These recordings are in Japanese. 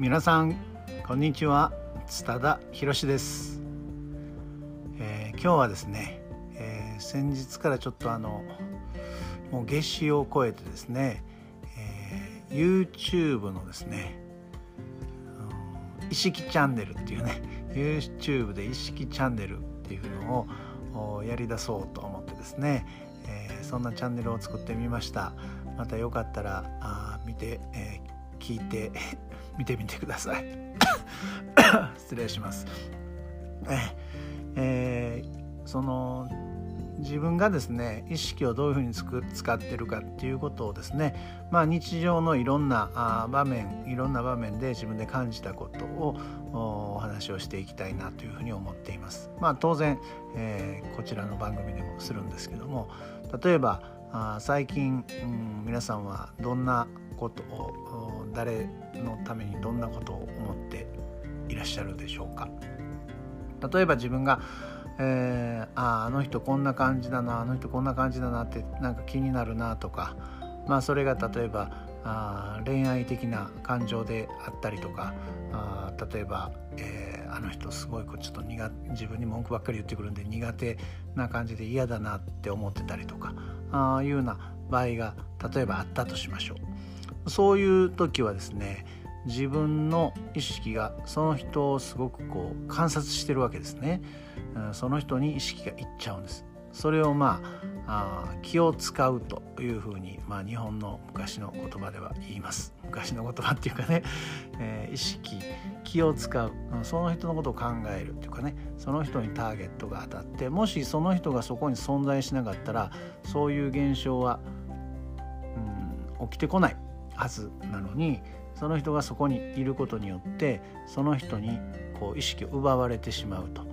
皆さんこんにちは。津田博です、えー、今日はですね、えー、先日からちょっとあのもう夏至を超えてですね、えー、YouTube のですね、意識チャンネルっていうね YouTube で意識チャンネルっていうのをやりだそうと思ってですね、えー、そんなチャンネルを作ってみました。またよかったらあ見て、えー、聞いて見てみてください 失礼しますえー、その自分がですね意識をどういうふうに使ってるかっていうことをですね、まあ、日常のいろんなあ場面いろんな場面で自分で感じたことをお話をしていきたいなというふうに思っています。まあ、当然、えー、こちらの番組でもするんですけども例えばあ最近、うん、皆さんはどんなことを誰のためにどんなことを思っていらっしゃるでしょうか？例えば自分がえー、ああの人こんな感じだなあの人こんな感じだなってなんか気になるなとかまあそれが例えばあ恋愛的な感情であったりとかあ例えば、えー、あの人すごいちょっと苦自分に文句ばっかり言ってくるんで苦手な感じで嫌だなって思ってたりとかあいうような場合が例えばあったとしましょう。そういう時はですね自分の意識がその人をすごくこう観察してるわけですね。その人に意識がいっちゃうんです。それをまああ気を使うというふうに、まあ、日本の昔の言葉では言います昔の言葉っていうかね、えー、意識気を使うその人のことを考えるっていうかねその人にターゲットが当たってもしその人がそこに存在しなかったらそういう現象は、うん、起きてこないはずなのにその人がそこにいることによってその人にこう意識を奪われてしまうと。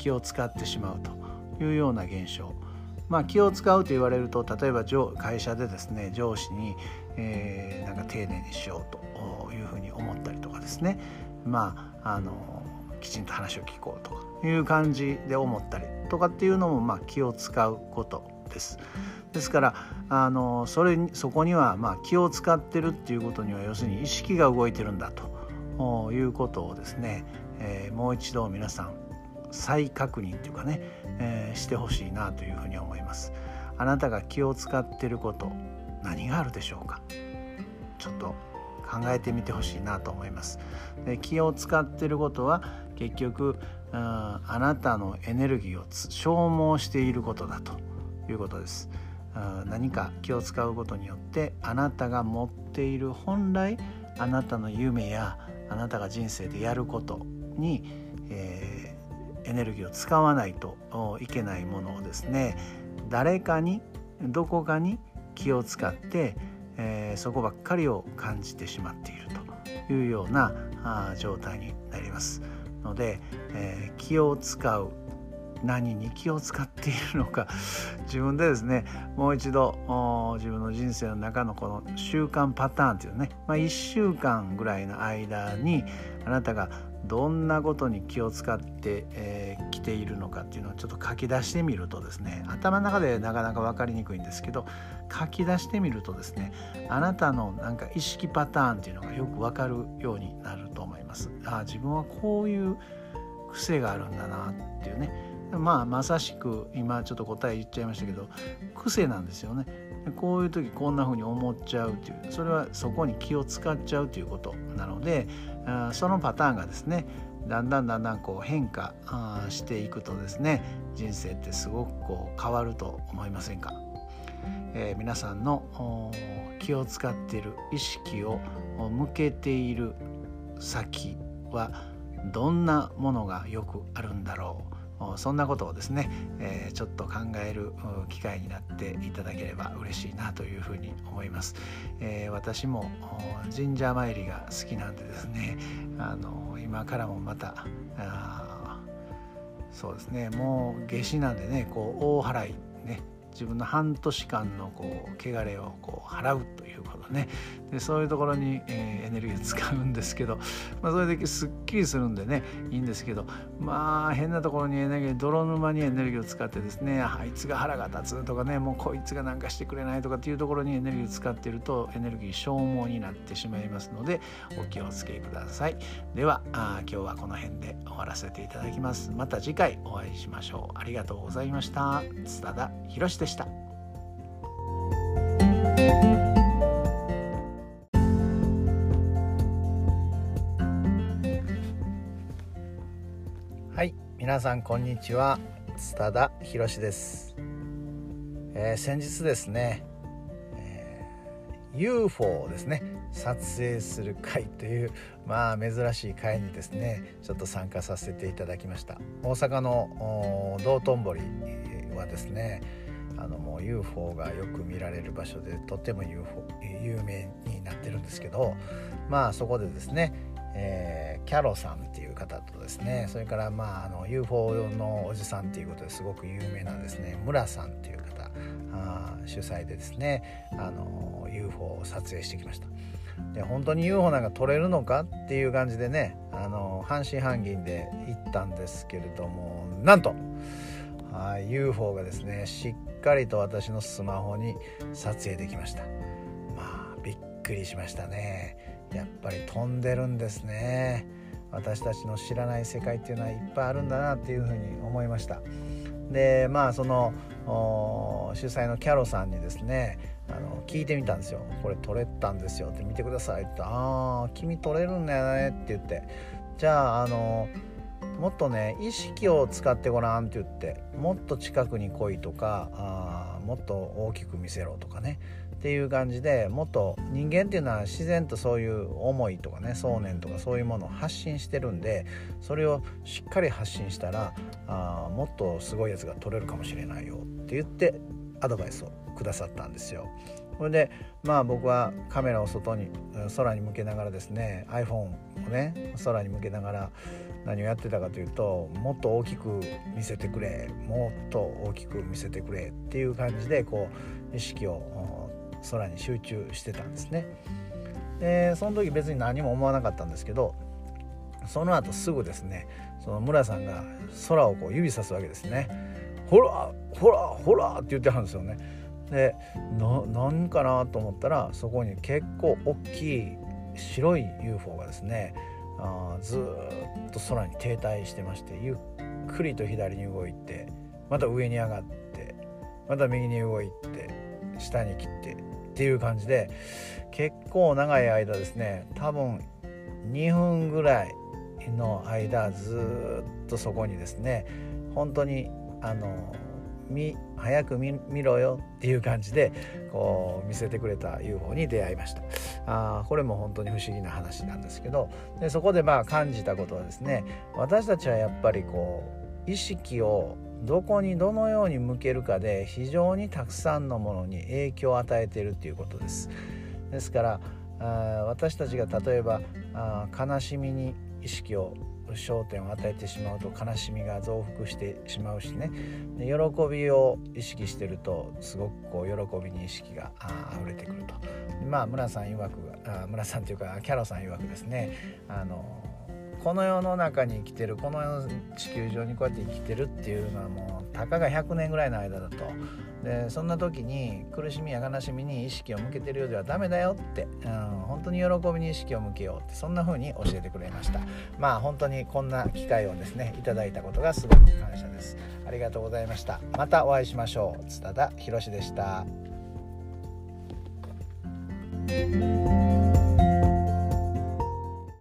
気を使ってしまうというような現象。まあ気を使うと言われると例えば会社でですね上司に、えー、なんか丁寧にしようというふうに思ったりとかですね。まああのきちんと話を聞こうとかいう感じで思ったりとかっていうのもまあ気を使うことです。ですからあのそれそこにはま気を使ってるっていうことには要するに意識が動いてるんだということをですね、えー、もう一度皆さん再確認というかね、えー、してほしいなというふうに思います。あなたが気を使ってること何があるでしょうか？ちょっと考えてみてほしいなと思います。で気を使ってることは結局あなたのエネルギーを消耗していることだということです。何か気を使うことによってあなたが持っている本来あなたの夢やあなたが人生でやることに、えー、エネルギーを使わないといけないものをですね誰かにどこかに気を使って、えー、そこばっかりを感じてしまっているというようなあ状態になりますので、えー、気を使う何に気を使っているのか。自分でですねもう一度自分の人生の中のこの習慣パターンというね、まあ、1週間ぐらいの間にあなたがどんなことに気を使ってき、えー、ているのかっていうのをちょっと書き出してみるとですね頭の中でなかなか分かりにくいんですけど書き出してみるとですねあなたのなんか意識パターンっていうのがよく分かるようになると思います。あ自分はこういう癖があるんだなっていうね。まあまさしく今ちょっと答え言っちゃいましたけど癖なんですよね。こういう時こんな風に思っちゃうっていう。それはそこに気を使っちゃうということなのでそのパターンがですねだんだんだんだんこう変化していくとですね人生ってすごくこう変わると思いませんか、えー、皆さんの気を使っている意識を向けている先はどんなものがよくあるんだろう？そんなことをですね、えー、ちょっと考える機会になっていただければ嬉しいなというふうに思います。えー、私も神社参りが好きなんでですねあの今からもまたそうですねもう夏至なんでねこう大払いね自分の半年間のこう汚れをこう払うということね。でそういうところに、えー、エネルギーを使うんですけど、まあ、それですっきりするんでねいいんですけどまあ変なところにエネルギー泥沼にエネルギーを使ってですねあいつが腹が立つとかねもうこいつが何かしてくれないとかっていうところにエネルギーを使ってるとエネルギー消耗になってしまいますのでお気をつけください。ではあ今日はこの辺で終わらせていただきます。また次回お会いしましょう。ありがとうございました。津田博でした。はい皆さんこんにちは。津田博です、えー、先日ですね、えー、UFO ですね。撮影する会というまあ珍しい会にですねちょっと参加させていただきました。大阪の道頓堀はですねあのもう UFO がよく見られる場所でとっても UFO 有名になってるんですけどまあそこでですね、えー、キャロさんっていう方とですねそれからまああの UFO のおじさんっていうことですごく有名なですね村さんっていう方あ主催でですねあの UFO を撮影してきました。で本当に UFO なんか撮れるのかっていう感じでねあの半信半疑で行ったんですけれどもなんとはい UFO がですねしっかりと私のスマホに撮影できました。まあびっくりしましたね。やっぱり飛んでるんですね。私たちの知らない世界っていうのはいっぱいあるんだなっていうふうに思いました。でまあその主催のキャロさんにですねあの聞いてみたんですよ「これ撮れたんですよ」って見てくださいって「ああ君撮れるんだよね」って言って。じゃああのもっとね意識を使ってごらんって言ってもっと近くに来いとかあもっと大きく見せろとかねっていう感じでもっと人間っていうのは自然とそういう思いとかね想念とかそういうものを発信してるんでそれをしっかり発信したらあもっとすごいやつが撮れるかもしれないよって言ってアドバイスをくださったんですよ。それでまあ僕はカメラを外に空に向けながらですね iPhone をね空に向けながら何をやってたかというともっと大きく見せてくれもっと大きく見せてくれっていう感じでこう意識を空に集中してたんですね。でその時別に何も思わなかったんですけどその後すぐですねその村さんが空をこう指さすわけですね。ほらほらほらって言ってはるんですよね。で何かなと思ったらそこに結構大きい白い UFO がですねあずっと空に停滞してましてゆっくりと左に動いてまた上に上がってまた右に動いて下に切ってっていう感じで結構長い間ですね多分2分ぐらいの間ずっとそこにですね本当にあの見早く見ろよっていう感じでこう見せてくれた UFO に出会いました。あこれも本当に不思議な話なんですけど。でそこでまあ感じたことはですね私たちはやっぱりこう意識をどこにどのように向けるかで非常にたくさんのものに影響を与えているということです。ですからあ私たちが例えばあ悲しみに意識を焦点を与えてしまうと悲しみが増幅してしまうしね。で喜びを意識してるとすごくこう喜びに意識があ溢れてくると。まあ村さん曰くあ村さんというかキャロさん曰くですねあのこの世の中に生きてるこの世の地球上にこうやって生きてるっていうのはもうたかが100年ぐらいの間だと。でそんな時に苦しみや悲しみに意識を向けてるようではダメだよって、うん、本当に喜びに意識を向けようってそんな風に教えてくれました。まあ本当にこんな機会をですねいただいたことがすごく感謝です。ありがとうございました。またお会いしましょう。津田博でした。